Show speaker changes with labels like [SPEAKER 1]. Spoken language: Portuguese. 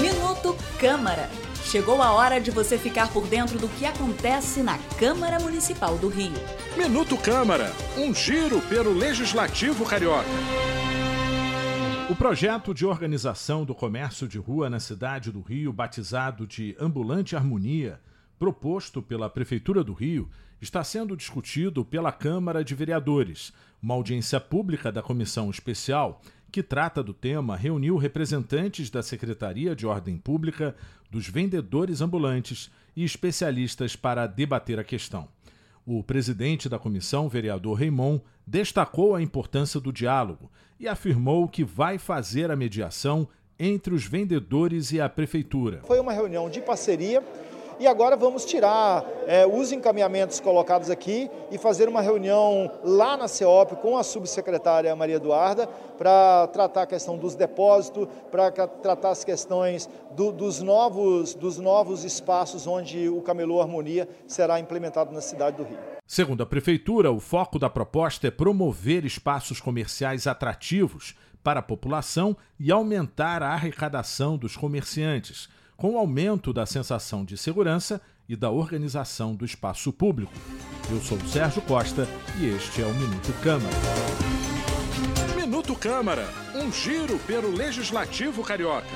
[SPEAKER 1] Minuto Câmara. Chegou a hora de você ficar por dentro do que acontece na Câmara Municipal do Rio.
[SPEAKER 2] Minuto Câmara, um giro pelo Legislativo Carioca. O projeto de organização do comércio de rua na cidade do Rio, batizado de Ambulante Harmonia, proposto pela Prefeitura do Rio, está sendo discutido pela Câmara de Vereadores. Uma audiência pública da Comissão Especial que trata do tema reuniu representantes da Secretaria de Ordem Pública, dos vendedores ambulantes e especialistas para debater a questão. O presidente da comissão, vereador Raimon, destacou a importância do diálogo e afirmou que vai fazer a mediação entre os vendedores e a prefeitura.
[SPEAKER 3] Foi uma reunião de parceria e agora vamos tirar é, os encaminhamentos colocados aqui e fazer uma reunião lá na CEOP com a subsecretária Maria Eduarda para tratar a questão dos depósitos, para tratar as questões do, dos, novos, dos novos espaços onde o Camelô Harmonia será implementado na cidade do Rio.
[SPEAKER 2] Segundo a Prefeitura, o foco da proposta é promover espaços comerciais atrativos para a população e aumentar a arrecadação dos comerciantes com o aumento da sensação de segurança e da organização do espaço público. Eu sou o Sérgio Costa e este é o Minuto Câmara.
[SPEAKER 4] Minuto Câmara, um giro pelo Legislativo Carioca.